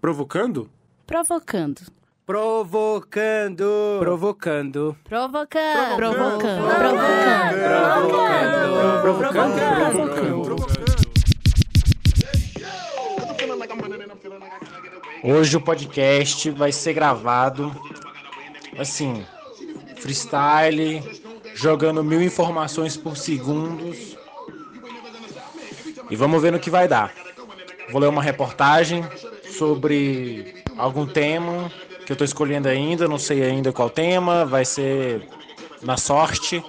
Provocando? Provocando. Provocando. Provocando. Provocando. Provocando. Provocando. Provocando. Provocando. Hoje o podcast vai ser gravado assim, freestyle, jogando mil informações por segundos. E vamos ver no que vai dar. Vou ler uma reportagem sobre algum tema que eu estou escolhendo ainda, não sei ainda qual tema, vai ser na sorte,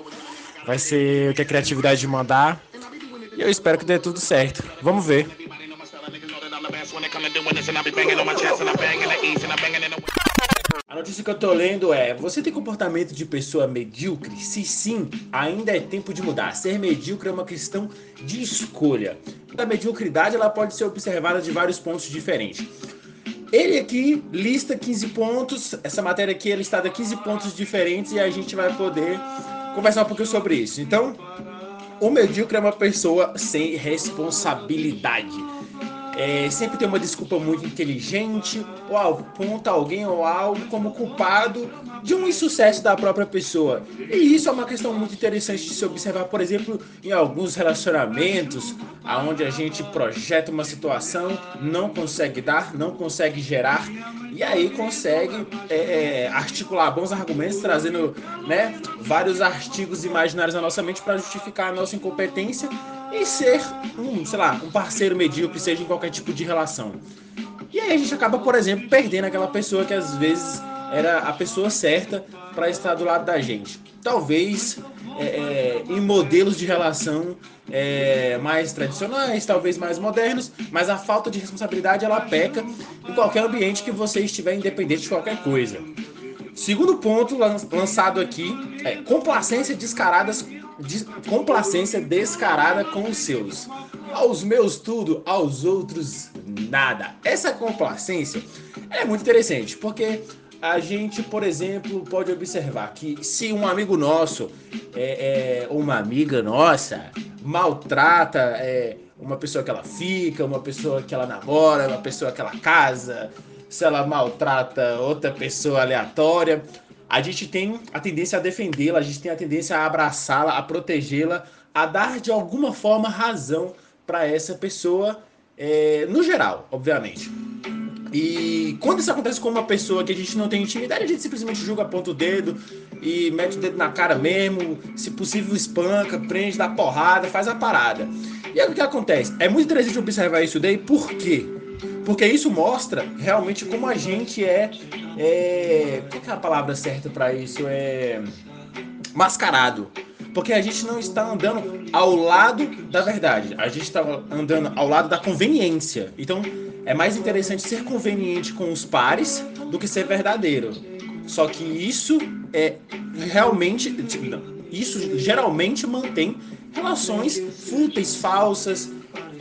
vai ser o que a criatividade mandar. E eu espero que dê tudo certo. Vamos ver. A notícia que eu tô lendo é: Você tem comportamento de pessoa medíocre? Se sim, ainda é tempo de mudar. Ser medíocre é uma questão de escolha. A mediocridade ela pode ser observada de vários pontos diferentes. Ele aqui lista 15 pontos, essa matéria aqui é listada 15 pontos diferentes e a gente vai poder conversar um pouquinho sobre isso. Então, o medíocre é uma pessoa sem responsabilidade. É, sempre tem uma desculpa muito inteligente, ou aponta alguém ou algo como culpado de um insucesso da própria pessoa. E isso é uma questão muito interessante de se observar, por exemplo, em alguns relacionamentos, aonde a gente projeta uma situação, não consegue dar, não consegue gerar, e aí consegue é, é, articular bons argumentos, trazendo né, vários artigos imaginários na nossa mente para justificar a nossa incompetência e ser um, sei lá, um parceiro medíocre, seja em qualquer tipo de relação. E aí a gente acaba, por exemplo, perdendo aquela pessoa que às vezes era a pessoa certa para estar do lado da gente. Talvez é, é, em modelos de relação é, mais tradicionais, talvez mais modernos, mas a falta de responsabilidade ela peca em qualquer ambiente que você estiver independente de qualquer coisa. Segundo ponto lançado aqui é complacência descaradas de complacência descarada com os seus. Aos meus tudo, aos outros nada. Essa complacência é muito interessante, porque a gente, por exemplo, pode observar que se um amigo nosso é, é uma amiga nossa maltrata é, uma pessoa que ela fica, uma pessoa que ela namora, uma pessoa que ela casa, se ela maltrata outra pessoa aleatória, a gente tem a tendência a defendê-la, a gente tem a tendência a abraçá-la, a protegê-la, a dar de alguma forma razão para essa pessoa, é, no geral, obviamente. E quando isso acontece com uma pessoa que a gente não tem intimidade, a gente simplesmente julga, aponta o dedo e mete o dedo na cara mesmo, se possível espanca, prende, dá porrada, faz a parada. E aí o que acontece? É muito interessante observar isso daí, por quê? Porque isso mostra realmente como a gente é. é qual é a palavra certa para isso? É. mascarado. Porque a gente não está andando ao lado da verdade, a gente está andando ao lado da conveniência. Então é mais interessante ser conveniente com os pares do que ser verdadeiro. Só que isso é realmente. Tipo, isso geralmente mantém relações fúteis, falsas,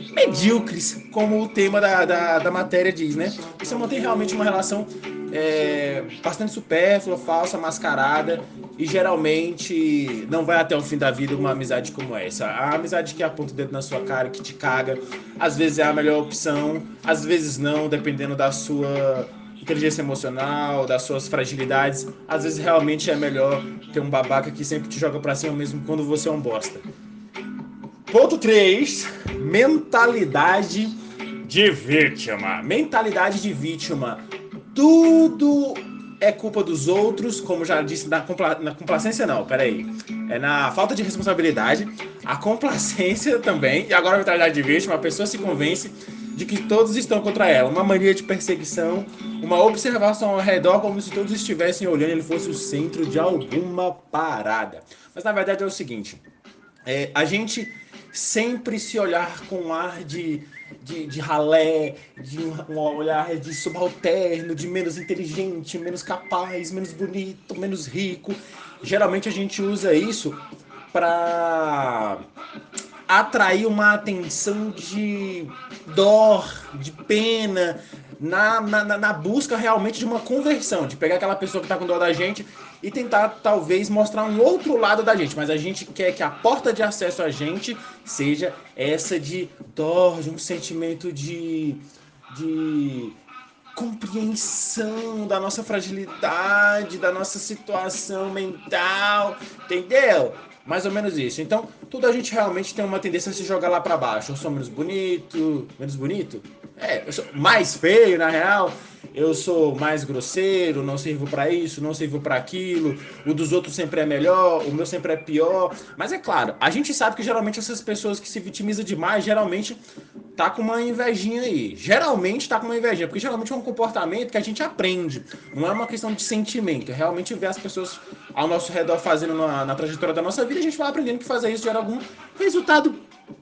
medíocres, como o tema da, da, da matéria diz, né? Você mantém realmente uma relação é, bastante supérflua, falsa, mascarada e geralmente não vai até o fim da vida uma amizade como essa. A amizade que aponta o dedo na sua cara, que te caga, às vezes é a melhor opção, às vezes não, dependendo da sua inteligência emocional, das suas fragilidades. Às vezes realmente é melhor ter um babaca que sempre te joga pra cima mesmo quando você é um bosta. Ponto 3. Mentalidade de vítima. Mentalidade de vítima. Tudo é culpa dos outros, como já disse, na, compla na complacência não, peraí. É na falta de responsabilidade, a complacência também, e agora a mentalidade de vítima, a pessoa se convence de que todos estão contra ela. Uma mania de perseguição, uma observação ao redor como se todos estivessem olhando e ele fosse o centro de alguma parada. Mas na verdade é o seguinte, é, a gente sempre se olhar com um ar de, de, de ralé, de um olhar de subalterno, de menos inteligente, menos capaz, menos bonito, menos rico. Geralmente a gente usa isso para atrair uma atenção de dor, de pena, na, na, na, busca realmente de uma conversão, de pegar aquela pessoa que está com dor da gente e tentar talvez mostrar um outro lado da gente. Mas a gente quer que a porta de acesso a gente seja essa de dor, de um sentimento de, de compreensão da nossa fragilidade, da nossa situação mental, entendeu? Mais ou menos isso. Então, tudo a gente realmente tem uma tendência a se jogar lá para baixo. Eu sou menos bonito, menos bonito? É, eu sou mais feio, na real. Eu sou mais grosseiro, não sirvo para isso, não sirvo para aquilo. O dos outros sempre é melhor, o meu sempre é pior. Mas é claro, a gente sabe que geralmente essas pessoas que se vitimizam demais, geralmente tá com uma invejinha aí. Geralmente tá com uma invejinha, porque geralmente é um comportamento que a gente aprende. Não é uma questão de sentimento, é realmente ver as pessoas ao nosso redor fazendo na, na trajetória da nossa vida, a gente vai aprendendo que fazer isso gera algum resultado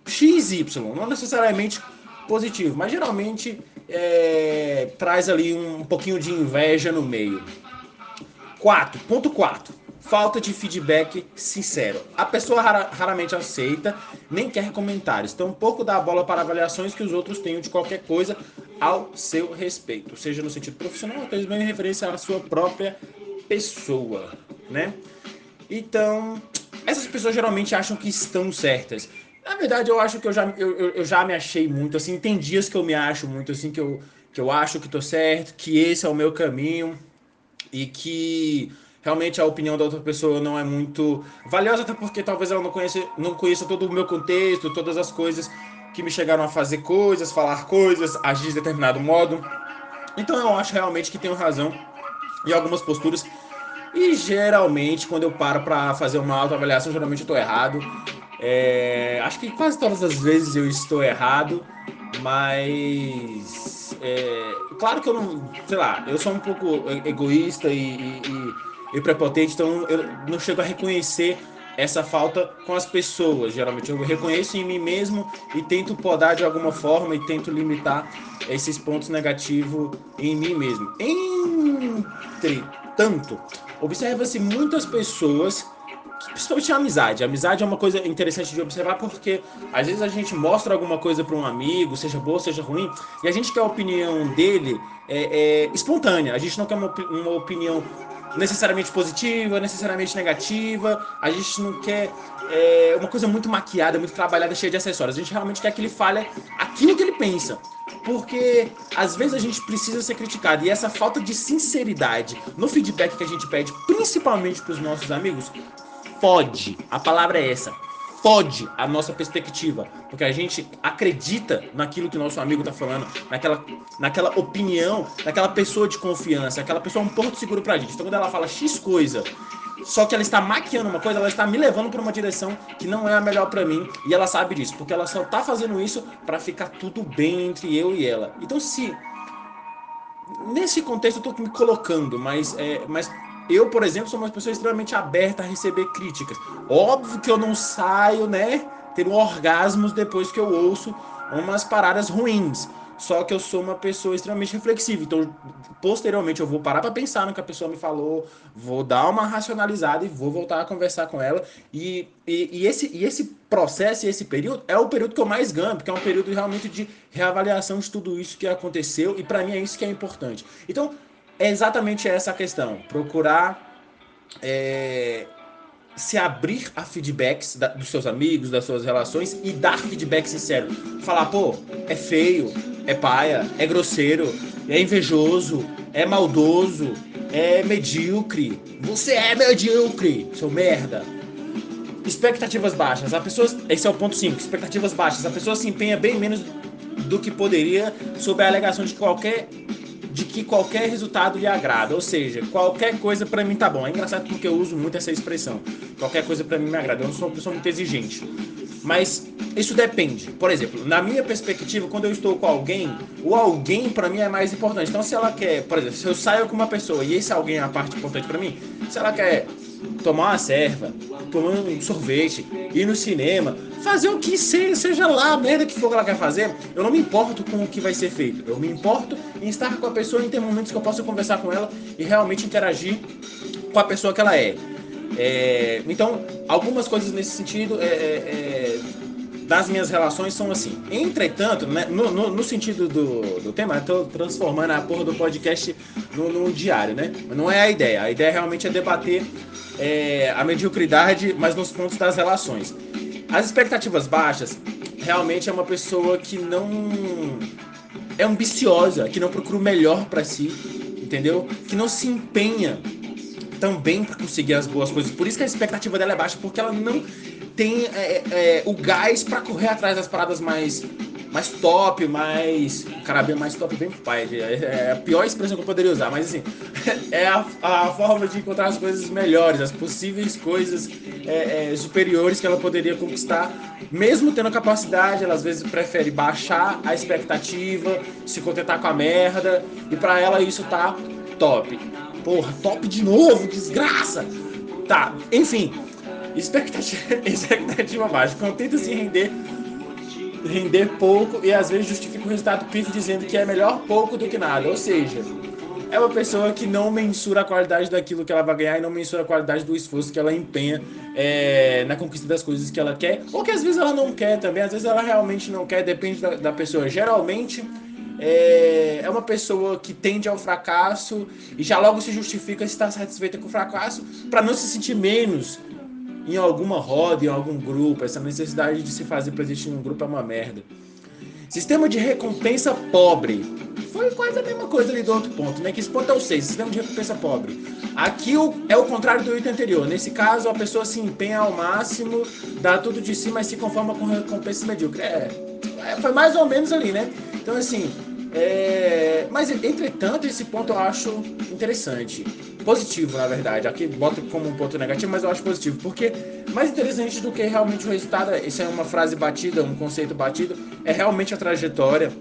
XY, não necessariamente positivo, mas geralmente é, traz ali um, pouquinho de inveja no meio. 4. Ponto 4 falta de feedback sincero. A pessoa rara, raramente aceita, nem quer comentários. Então, um pouco dá a bola para avaliações que os outros tenham de qualquer coisa ao seu respeito, seja no sentido profissional, ou mesmo em referência à sua própria pessoa, né? Então, essas pessoas geralmente acham que estão certas. Na verdade, eu acho que eu já, eu, eu já me achei muito, assim, tem dias que eu me acho muito, assim, que eu, que eu acho que tô certo, que esse é o meu caminho e que realmente a opinião da outra pessoa não é muito valiosa, até porque talvez ela não conheça, não conheça todo o meu contexto, todas as coisas que me chegaram a fazer coisas, falar coisas, agir de determinado modo. Então eu acho realmente que tenho razão em algumas posturas. E geralmente, quando eu paro para fazer uma autoavaliação, geralmente eu estou errado. É, acho que quase todas as vezes eu estou errado, mas é, claro que eu não, sei lá, eu sou um pouco egoísta e, e, e prepotente, então eu não chego a reconhecer essa falta com as pessoas. Geralmente eu reconheço em mim mesmo e tento podar de alguma forma e tento limitar esses pontos negativos em mim mesmo. Entretanto, observa-se muitas pessoas principalmente a amizade. A amizade é uma coisa interessante de observar porque às vezes a gente mostra alguma coisa para um amigo, seja boa, seja ruim, e a gente quer a opinião dele é, é, espontânea. A gente não quer uma, uma opinião necessariamente positiva, necessariamente negativa. A gente não quer é, uma coisa muito maquiada, muito trabalhada, cheia de acessórios. A gente realmente quer que ele fale aquilo que ele pensa. Porque às vezes a gente precisa ser criticado. E essa falta de sinceridade no feedback que a gente pede, principalmente para os nossos amigos, fode. A palavra é essa fode a nossa perspectiva, porque a gente acredita naquilo que nosso amigo tá falando, naquela, naquela opinião, naquela pessoa de confiança, aquela pessoa é um porto seguro pra gente. Então quando ela fala X coisa, só que ela está maquiando uma coisa, ela está me levando para uma direção que não é a melhor para mim, e ela sabe disso, porque ela só tá fazendo isso para ficar tudo bem entre eu e ela. Então se nesse contexto eu tô me colocando, mas é, mas eu, por exemplo, sou uma pessoa extremamente aberta a receber críticas. Óbvio que eu não saio, né, tendo orgasmos depois que eu ouço umas paradas ruins. Só que eu sou uma pessoa extremamente reflexiva. Então, posteriormente, eu vou parar para pensar no que a pessoa me falou, vou dar uma racionalizada e vou voltar a conversar com ela. E, e, e, esse, e esse processo esse período é o período que eu mais ganho, porque é um período realmente de reavaliação de tudo isso que aconteceu. E para mim é isso que é importante. Então, é exatamente essa a questão. Procurar é, se abrir a feedbacks da, dos seus amigos, das suas relações e dar feedback sincero. Falar, pô, é feio, é paia, é grosseiro, é invejoso, é maldoso, é medíocre. Você é medíocre, seu merda. Expectativas baixas. A pessoa, esse é o ponto 5. Expectativas baixas. A pessoa se empenha bem menos do que poderia sob a alegação de qualquer de que qualquer resultado lhe agrada, ou seja, qualquer coisa para mim tá bom. É engraçado porque eu uso muito essa expressão. Qualquer coisa para mim me agrada. Eu não sou uma pessoa muito exigente. Mas isso depende. Por exemplo, na minha perspectiva, quando eu estou com alguém, o alguém para mim é mais importante. Então, se ela quer, por exemplo, se eu saio com uma pessoa e esse alguém é a parte importante para mim, se ela quer tomar uma serva, tomar um sorvete, ir no cinema, fazer o que seja, seja lá a merda que for que ela quer fazer, eu não me importo com o que vai ser feito. Eu me importo em estar com a pessoa em ter momentos que eu possa conversar com ela e realmente interagir com a pessoa que ela é. é então, algumas coisas nesse sentido é, é, é das minhas relações são assim. Entretanto, né, no, no, no, sentido do, do tema, eu tô transformando a porra do podcast no, diário, né? Mas não é a ideia. A ideia realmente é debater é, a mediocridade, mas nos pontos das relações. As expectativas baixas realmente é uma pessoa que não é ambiciosa, que não procura o melhor para si, entendeu? Que não se empenha também para conseguir as boas coisas. Por isso que a expectativa dela é baixa, porque ela não tem é, é, o gás para correr atrás das paradas mais mais top, mais. Carabinha mais top, bem pai. É, é a pior expressão que eu poderia usar, mas assim, é a, a forma de encontrar as coisas melhores, as possíveis coisas é, é, superiores que ela poderia conquistar, mesmo tendo capacidade, ela às vezes prefere baixar a expectativa, se contentar com a merda, e para ela isso tá top. Porra, top de novo, desgraça! Tá, enfim, expectativa, expectativa baixa, contenta-se em render render pouco e às vezes justifica o resultado pífio dizendo que é melhor pouco do que nada. Ou seja, é uma pessoa que não mensura a qualidade daquilo que ela vai ganhar e não mensura a qualidade do esforço que ela empenha é, na conquista das coisas que ela quer, ou que às vezes ela não quer também, às vezes ela realmente não quer, depende da, da pessoa. Geralmente é, é uma pessoa que tende ao fracasso e já logo se justifica se está satisfeita com o fracasso para não se sentir menos em alguma roda, em algum grupo. Essa necessidade de se fazer presente em um grupo é uma merda. Sistema de recompensa pobre. Foi quase a mesma coisa ali do outro ponto, né? Que esse ponto é o 6, sistema de recompensa pobre. Aqui é o contrário do item anterior. Nesse caso, a pessoa se empenha ao máximo, dá tudo de si, mas se conforma com recompensa medíocre. É, é foi mais ou menos ali, né? Então, assim, é... mas entretanto, esse ponto eu acho interessante positivo, na verdade. Aqui bota como um ponto negativo, mas eu acho positivo, porque mais interessante do que realmente o resultado, isso é uma frase batida, um conceito batido, é realmente a trajetória.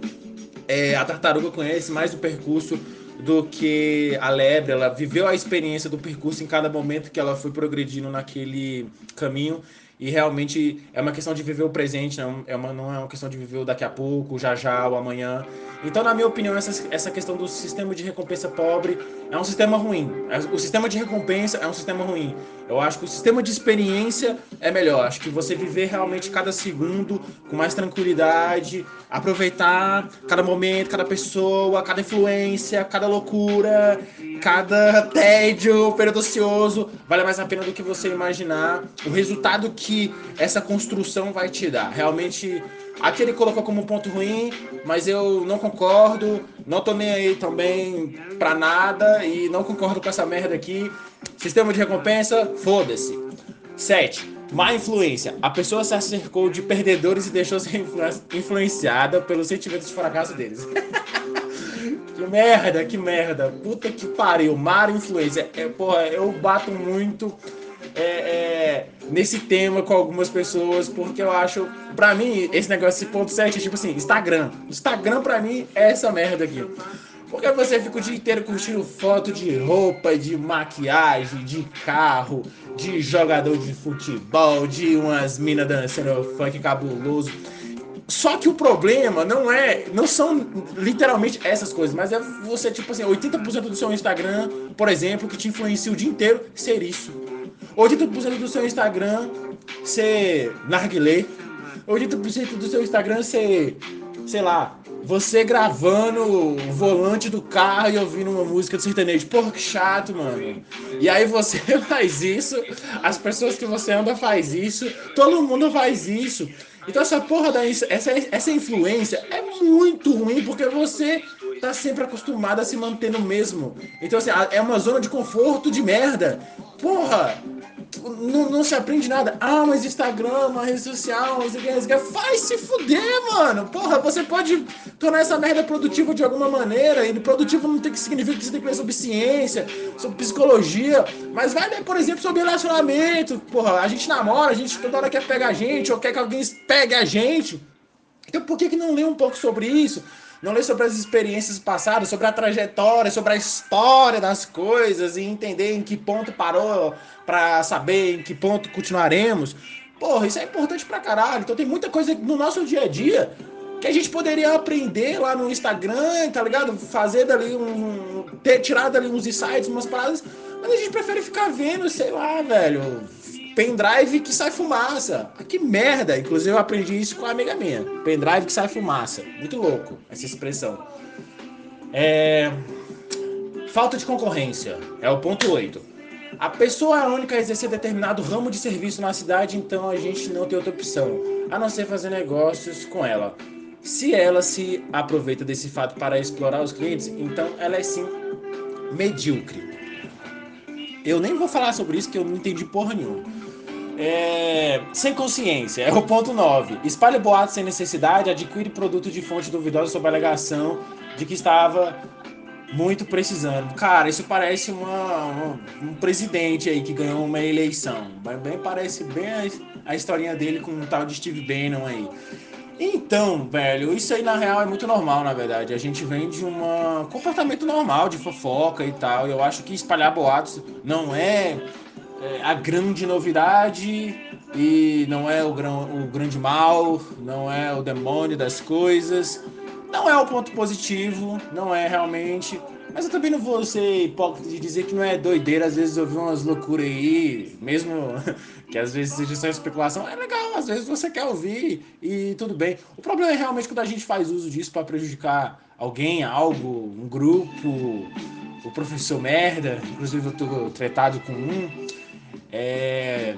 É, a tartaruga conhece mais o percurso do que a lebre, ela viveu a experiência do percurso em cada momento que ela foi progredindo naquele caminho e realmente é uma questão de viver o presente, não é uma, não é uma questão de viver o daqui a pouco, já já, ou amanhã. Então, na minha opinião, essa, essa questão do sistema de recompensa pobre é um sistema ruim. É, o sistema de recompensa é um sistema ruim. Eu acho que o sistema de experiência é melhor. Acho que você viver realmente cada segundo com mais tranquilidade, aproveitar cada momento, cada pessoa, cada influência, cada loucura, cada tédio, período ocioso, vale mais a pena do que você imaginar. O resultado que essa construção vai te dar. Realmente Aqui ele colocou como ponto ruim, mas eu não concordo, não tô nem aí também pra nada e não concordo com essa merda aqui. Sistema de recompensa, foda-se. 7. Má influência. A pessoa se acercou de perdedores e deixou ser influenciada pelos sentimentos de fracasso deles. que merda, que merda. Puta que pariu. Má influência. É, porra, eu bato muito é, nesse tema com algumas pessoas, porque eu acho, pra mim, esse negócio, esse ponto 7 é tipo assim, Instagram. Instagram pra mim é essa merda aqui. Porque você fica o dia inteiro curtindo foto de roupa, de maquiagem, de carro, de jogador de futebol, de umas minas dançando funk cabuloso. Só que o problema não é, não são literalmente essas coisas, mas é você, tipo assim, 80% do seu Instagram, por exemplo, que te influencia o dia inteiro ser isso. 80% do seu Instagram ser narguilé. 80% do seu Instagram ser, sei lá, você gravando o volante do carro e ouvindo uma música do sertanejo. Porra, que chato, mano. E aí você faz isso, as pessoas que você anda faz isso, todo mundo faz isso. Então essa porra da essa, essa influência é muito ruim porque você tá sempre acostumado a se manter no mesmo. Então assim, é uma zona de conforto de merda. Porra, não, não se aprende nada. Ah, mas Instagram, uma rede social, que, Faz se fuder, mano. Porra, você pode tornar essa merda produtiva de alguma maneira. E produtivo não tem que significar que você tem que ler sobre ciência, sobre psicologia. Mas vai ler, por exemplo, sobre relacionamento. Porra, a gente namora, a gente toda hora quer pegar a gente, ou quer que alguém pegue a gente. Então por que, que não lê um pouco sobre isso? Não ler sobre as experiências passadas, sobre a trajetória, sobre a história das coisas e entender em que ponto parou para saber em que ponto continuaremos. Porra, isso é importante pra caralho. Então tem muita coisa no nosso dia a dia que a gente poderia aprender lá no Instagram, tá ligado? Fazer dali um. ter tirado dali uns insights, umas paradas, mas a gente prefere ficar vendo, sei lá, velho pendrive que sai fumaça. Ah, que merda! Inclusive eu aprendi isso com a amiga minha. Pendrive que sai fumaça. Muito louco essa expressão. É... Falta de concorrência. É o ponto 8. A pessoa é a única a exercer determinado ramo de serviço na cidade, então a gente não tem outra opção, a não ser fazer negócios com ela. Se ela se aproveita desse fato para explorar os clientes, então ela é sim medíocre. Eu nem vou falar sobre isso que eu não entendi porra nenhuma. É... Sem consciência, é o ponto 9. Espalha boatos sem necessidade, adquire produto de fonte duvidosa sob a alegação de que estava muito precisando. Cara, isso parece uma, uma, um presidente aí que ganhou uma eleição. Bem, parece bem a, a historinha dele com um tal de Steve Bannon aí. Então, velho, isso aí na real é muito normal, na verdade. A gente vem de um comportamento normal de fofoca e tal. Eu acho que espalhar boatos não é, é a grande novidade e não é o, grão, o grande mal, não é o demônio das coisas. Não é o ponto positivo, não é realmente. Mas eu também não vou ser hipócrita de dizer que não é doideira, às vezes ouvir umas loucuras aí, mesmo que às vezes seja só especulação, é legal, às vezes você quer ouvir e tudo bem. O problema é realmente quando a gente faz uso disso para prejudicar alguém, algo, um grupo, o professor merda, inclusive eu tô tratado com um. É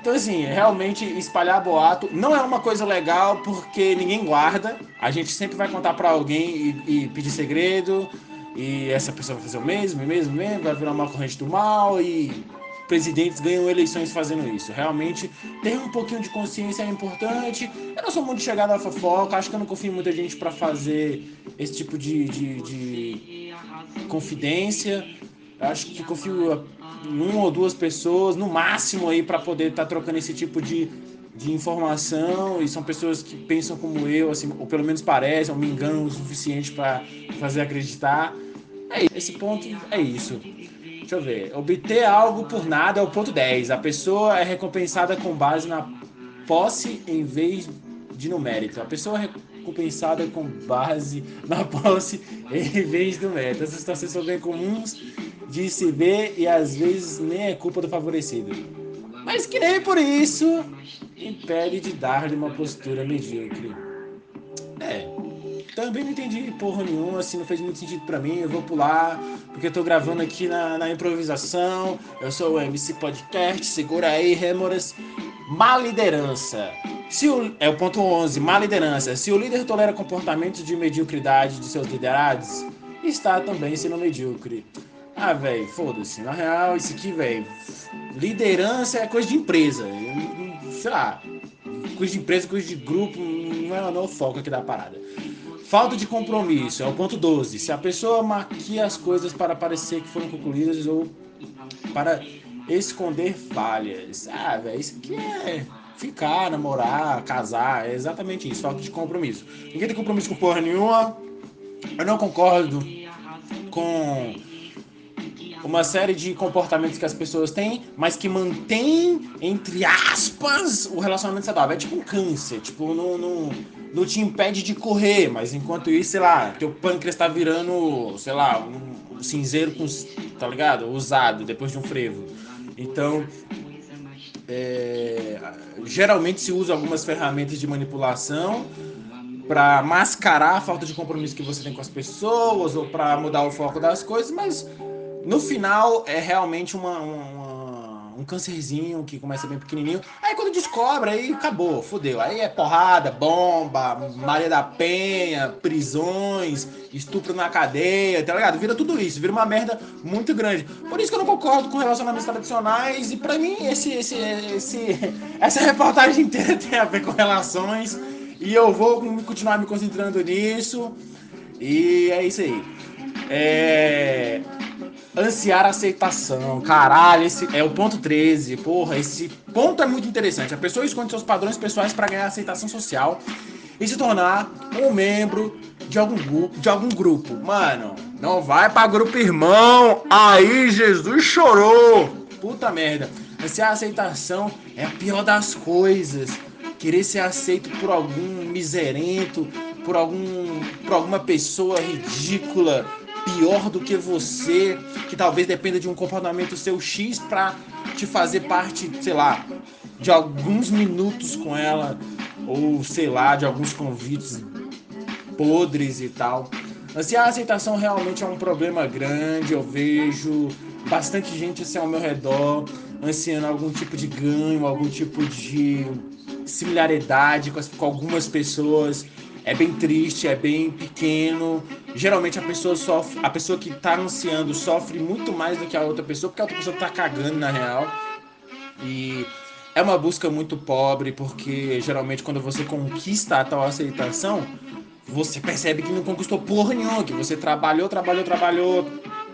então, assim, realmente espalhar boato não é uma coisa legal porque ninguém guarda. A gente sempre vai contar para alguém e, e, pedir segredo. E essa pessoa vai fazer o mesmo, o mesmo, o mesmo, vai virar uma corrente do mal e presidentes ganham eleições fazendo isso. Realmente, ter um pouquinho de consciência é importante. Eu não sou muito chegado à fofoca, acho que eu não confio em muita gente para fazer esse tipo de, de, de confidência. Eu acho que confio uma ou duas pessoas, no máximo, aí para poder estar tá trocando esse tipo de, de informação. E são pessoas que pensam como eu, assim, ou pelo menos parecem, ou me enganam o suficiente para fazer acreditar. É esse ponto é isso. Deixa eu ver. Obter algo por nada é o ponto 10. A pessoa é recompensada com base na posse em vez de no mérito. A pessoa é recompensada com base na posse em vez do mérito. Essas situações são bem comuns de se ver e às vezes nem é culpa do favorecido. Mas que nem por isso impede de dar-lhe uma postura medíocre. É, também não entendi porra nenhuma, assim, não fez muito sentido para mim. Eu vou pular, porque eu tô gravando aqui na, na improvisação. Eu sou o MC Podcast, segura aí, Remoras. Má liderança. Se o, é o ponto 11, má liderança. Se o líder tolera comportamentos de mediocridade de seus liderados, está também sendo medíocre. Ah, velho, foda-se. Na real, isso aqui, velho. Liderança é coisa de empresa. Sei lá. Coisa de empresa, coisa de grupo. Não é, não é o foco aqui da parada. Falta de compromisso é o ponto 12. Se a pessoa maquia as coisas para parecer que foram concluídas ou para esconder falhas. Ah, velho, isso aqui é ficar, namorar, casar. É exatamente isso. Falta de compromisso. Ninguém tem compromisso com porra nenhuma. Eu não concordo com uma série de comportamentos que as pessoas têm, mas que mantém, entre aspas, o relacionamento saudável. É tipo um câncer, tipo, não, não, não te impede de correr, mas enquanto isso, sei lá, teu pâncreas tá virando, sei lá, um cinzeiro com, tá ligado? Usado depois de um frevo. Então, é, geralmente se usa algumas ferramentas de manipulação para mascarar a falta de compromisso que você tem com as pessoas ou para mudar o foco das coisas, mas no final é realmente uma, uma, um câncerzinho que começa bem pequenininho. Aí quando descobre, aí acabou, fodeu. Aí é porrada, bomba, Maria da Penha, prisões, estupro na cadeia, tá ligado? Vira tudo isso, vira uma merda muito grande. Por isso que eu não concordo com relacionamentos tradicionais e para mim esse, esse, esse, essa reportagem inteira tem a ver com relações e eu vou continuar me concentrando nisso. E é isso aí. É ansiar aceitação. Caralho, esse é o ponto 13. Porra, esse ponto é muito interessante. A pessoa esconde seus padrões pessoais para ganhar aceitação social e se tornar um membro de algum grupo, de algum grupo. Mano, não vai para grupo irmão. Aí Jesus chorou. Puta merda. Ansiar aceitação é a pior das coisas. Querer ser aceito por algum miserento, por algum por alguma pessoa ridícula, pior do que você, que talvez dependa de um comportamento seu X para te fazer parte, sei lá, de alguns minutos com ela, ou sei lá, de alguns convites podres e tal. Assim, a aceitação realmente é um problema grande, eu vejo bastante gente assim ao meu redor ansiando algum tipo de ganho, algum tipo de similaridade com, as, com algumas pessoas é bem triste, é bem pequeno. Geralmente a pessoa sofre, a pessoa que tá ansiando sofre muito mais do que a outra pessoa, porque a outra pessoa tá cagando na real. E é uma busca muito pobre, porque geralmente quando você conquista a tal aceitação, você percebe que não conquistou porra nenhuma, que você trabalhou, trabalhou, trabalhou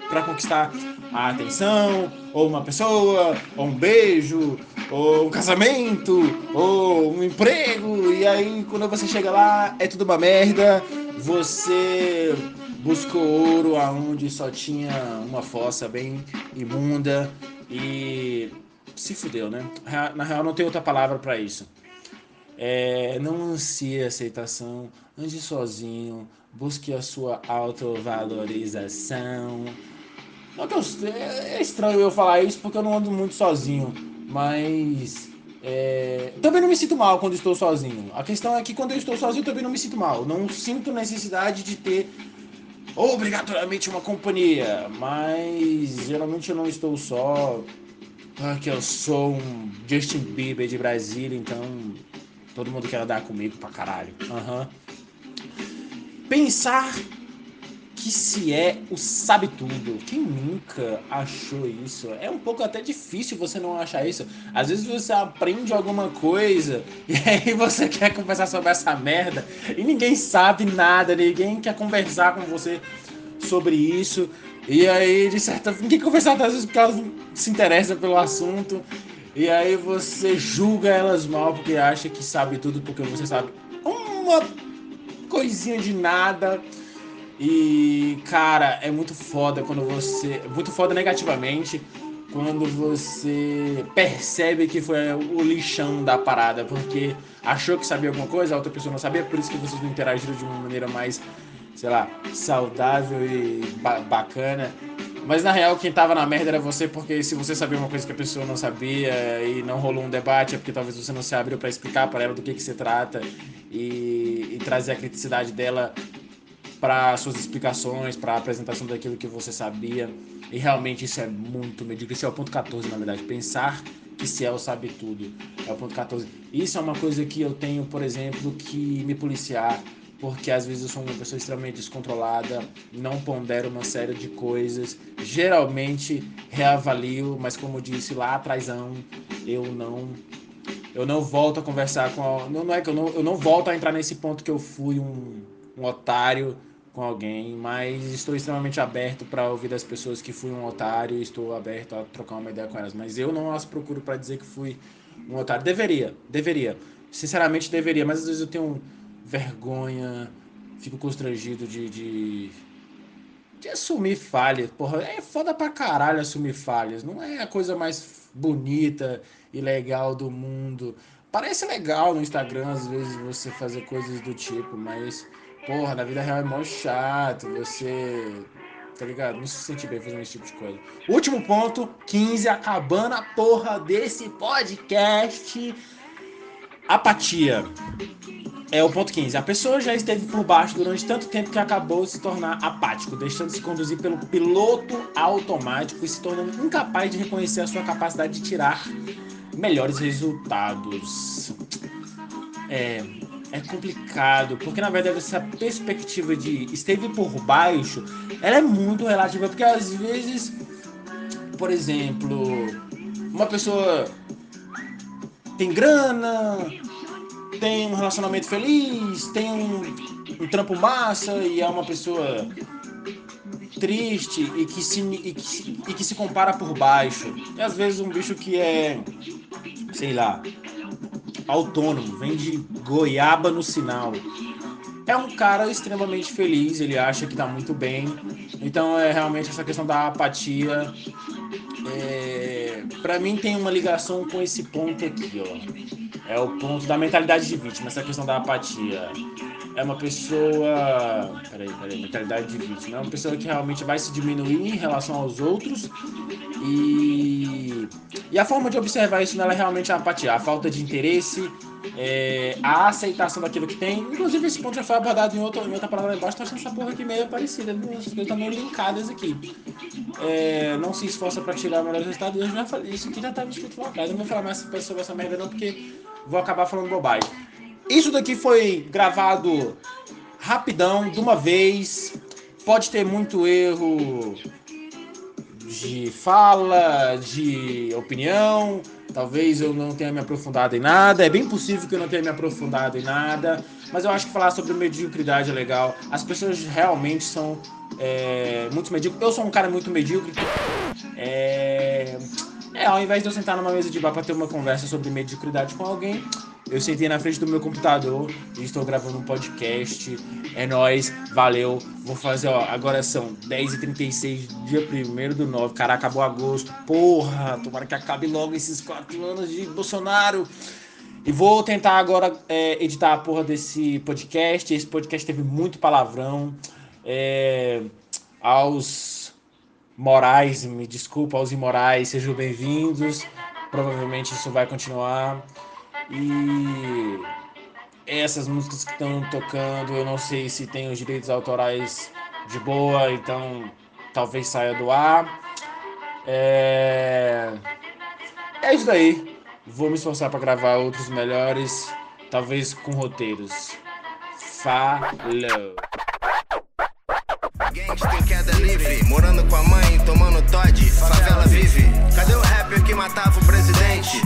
para conquistar a atenção, ou uma pessoa, ou um beijo, ou um casamento, ou um emprego, e aí quando você chega lá é tudo uma merda, você buscou ouro aonde só tinha uma fossa bem imunda e se fudeu, né? Na real não tem outra palavra para isso. É, não ansie aceitação, ande sozinho, busque a sua autovalorização. Não que eu, é estranho eu falar isso porque eu não ando muito sozinho, mas é, também não me sinto mal quando estou sozinho. A questão é que quando eu estou sozinho também não me sinto mal. Não sinto necessidade de ter obrigatoriamente uma companhia, mas geralmente eu não estou só porque eu sou um Justin Bieber de Brasília, então todo mundo quer andar comigo pra caralho. Uhum. Pensar que se é o sabe tudo. Quem nunca achou isso? É um pouco até difícil você não achar isso. Às vezes você aprende alguma coisa e aí você quer conversar sobre essa merda e ninguém sabe nada, ninguém quer conversar com você sobre isso. E aí, de certa forma, ninguém conversar às vezes porque elas se interessam pelo assunto. E aí você julga elas mal porque acha que sabe tudo porque você sabe uma coisinha de nada. E, cara, é muito foda quando você. Muito foda negativamente quando você percebe que foi o lixão da parada, porque achou que sabia alguma coisa, a outra pessoa não sabia, por isso que vocês não interagiram de uma maneira mais, sei lá, saudável e ba bacana. Mas na real, quem tava na merda era você, porque se você sabia uma coisa que a pessoa não sabia e não rolou um debate, é porque talvez você não se abriu para explicar para ela do que, que se trata e, e trazer a criticidade dela para suas explicações, para a apresentação daquilo que você sabia. E realmente isso é muito medíocre. Isso é o ponto 14, na verdade. Pensar que Ciel sabe tudo. É o ponto 14. Isso é uma coisa que eu tenho, por exemplo, que me policiar. Porque às vezes eu sou uma pessoa extremamente descontrolada, não pondero uma série de coisas. Geralmente reavalio, mas como eu disse lá atrás, eu não eu não volto a conversar com a, não, não é que eu não, eu não volto a entrar nesse ponto que eu fui um, um otário com alguém, mas estou extremamente aberto para ouvir das pessoas que fui um otário estou aberto a trocar uma ideia com elas. Mas eu não as procuro para dizer que fui um otário. Deveria, deveria. Sinceramente, deveria, mas às vezes eu tenho vergonha, fico constrangido de, de, de assumir falhas. Porra, é foda pra caralho assumir falhas. Não é a coisa mais bonita e legal do mundo. Parece legal no Instagram, às vezes, você fazer coisas do tipo, mas Porra, na vida real é mó chato, você. Tá ligado? Não se sente bem fazendo esse tipo de coisa. Último ponto, 15, acabando a porra desse podcast. Apatia. É o ponto 15. A pessoa já esteve por baixo durante tanto tempo que acabou se tornar apático, deixando-se conduzir pelo piloto automático e se tornando incapaz de reconhecer a sua capacidade de tirar melhores resultados. É, é complicado, porque na verdade essa perspectiva de esteve por baixo, ela é muito relativa, porque às vezes, por exemplo, uma pessoa tem grana, tem um relacionamento feliz, tem um, um trampo massa e é uma pessoa triste e que, se, e, que, e que se compara por baixo. E às vezes um bicho que é, sei lá, autônomo, vende goiaba no sinal. É um cara extremamente feliz, ele acha que tá muito bem. Então é realmente essa questão da apatia. É, para mim tem uma ligação com esse ponto aqui, ó. É o ponto da mentalidade de vítima, essa questão da apatia. É uma pessoa. Peraí, peraí, mentalidade de vítima. É uma pessoa que realmente vai se diminuir em relação aos outros e, e a forma de observar isso nela é realmente a apatia, a falta de interesse, é, a aceitação daquilo que tem. Inclusive, esse ponto já foi abordado em, outro, em outra palavra embaixo. Tô achando essa porra aqui meio parecida, as coisas estão meio linkadas aqui. É, não se esforça para tirar o melhor resultado. Eu já falei, isso aqui já estava escrito lá atrás. Não vou falar mais sobre essa merda, não, porque vou acabar falando bobagem. Isso daqui foi gravado rapidão, de uma vez. Pode ter muito erro de fala, de opinião. Talvez eu não tenha me aprofundado em nada. É bem possível que eu não tenha me aprofundado em nada. Mas eu acho que falar sobre mediocridade é legal. As pessoas realmente são é, muito medíocres. Eu sou um cara muito medíocre. É, é, ao invés de eu sentar numa mesa de bar para ter uma conversa sobre mediocridade com alguém, eu sentei na frente do meu computador e estou gravando um podcast. É nóis, valeu. Vou fazer, ó, agora são 10h36, dia 1 do 9. Caraca, acabou agosto. Porra, tomara que acabe logo esses 4 anos de Bolsonaro. E vou tentar agora é, editar a porra desse podcast. Esse podcast teve muito palavrão. É, aos morais, me desculpa, aos imorais, sejam bem-vindos. Provavelmente isso vai continuar. E essas músicas que estão tocando, eu não sei se tem os direitos autorais de boa, então talvez saia do ar. É, é isso daí. Vou me esforçar para gravar outros melhores, talvez com roteiros. Falou! livre, morando com a mãe, tomando Todd, favela vive. Cadê o rapper que matava o presidente?